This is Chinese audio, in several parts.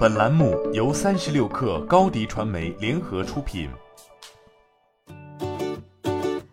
本栏目由三十六氪高低传媒联合出品。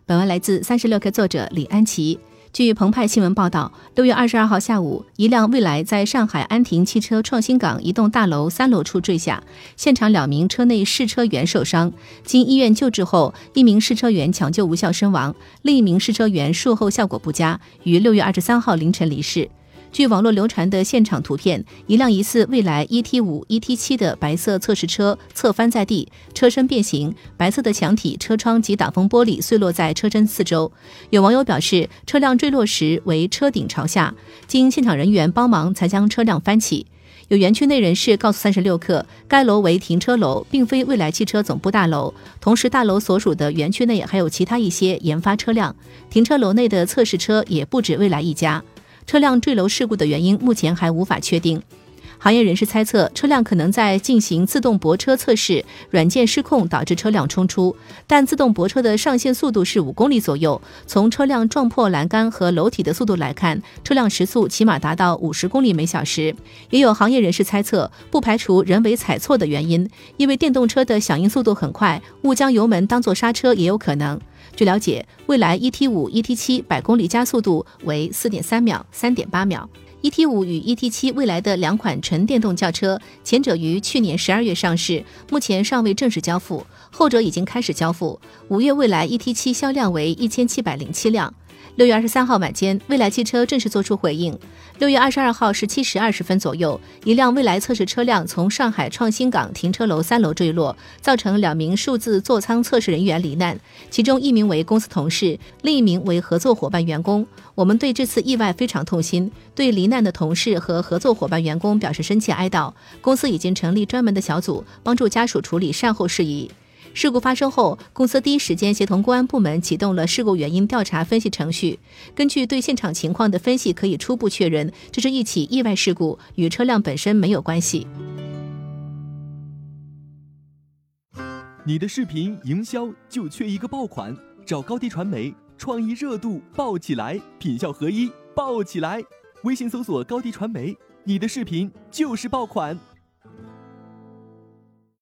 本文来自三十六氪作者李安琪。据澎湃新闻报道，六月二十二号下午，一辆蔚来在上海安亭汽车创新港一栋大楼三楼处坠下，现场两名车内试车员受伤，经医院救治后，一名试车员抢救无效身亡，另一名试车员术后效果不佳，于六月二十三号凌晨离世。据网络流传的现场图片，一辆疑似蔚来 ET 五、ET 七的白色测试车侧翻在地，车身变形，白色的墙体、车窗及挡风玻璃碎落在车身四周。有网友表示，车辆坠落时为车顶朝下，经现场人员帮忙才将车辆翻起。有园区内人士告诉三十六氪，该楼为停车楼，并非蔚来汽车总部大楼。同时，大楼所属的园区内还有其他一些研发车辆，停车楼内的测试车也不止蔚来一家。车辆坠楼事故的原因目前还无法确定。行业人士猜测，车辆可能在进行自动泊车测试，软件失控导致车辆冲出。但自动泊车的上限速度是五公里左右，从车辆撞破栏杆和楼体的速度来看，车辆时速起码达到五十公里每小时。也有行业人士猜测，不排除人为踩错的原因，因为电动车的响应速度很快，误将油门当作刹车也有可能。据了解，蔚来 ET 五、ET 七百公里加速度为四点三秒、三点八秒。ET 五与 ET 七未来的两款纯电动轿车，前者于去年十二月上市，目前尚未正式交付；后者已经开始交付。五月未来 ET 七销量为一千七百零七辆。六月二十三号晚间，蔚来汽车正式作出回应。六月二十二号十七时二十分左右，一辆蔚来测试车辆从上海创新港停车楼三楼坠落，造成两名数字座舱测试人员罹难，其中一名为公司同事，另一名为合作伙伴员工。我们对这次意外非常痛心，对罹难的同事和合作伙伴员工表示深切哀悼。公司已经成立专门的小组，帮助家属处理善后事宜。事故发生后，公司第一时间协同公安部门启动了事故原因调查分析程序。根据对现场情况的分析，可以初步确认这是一起意外事故，与车辆本身没有关系。你的视频营销就缺一个爆款，找高低传媒，创意热度爆起来，品效合一爆起来。微信搜索高低传媒，你的视频就是爆款。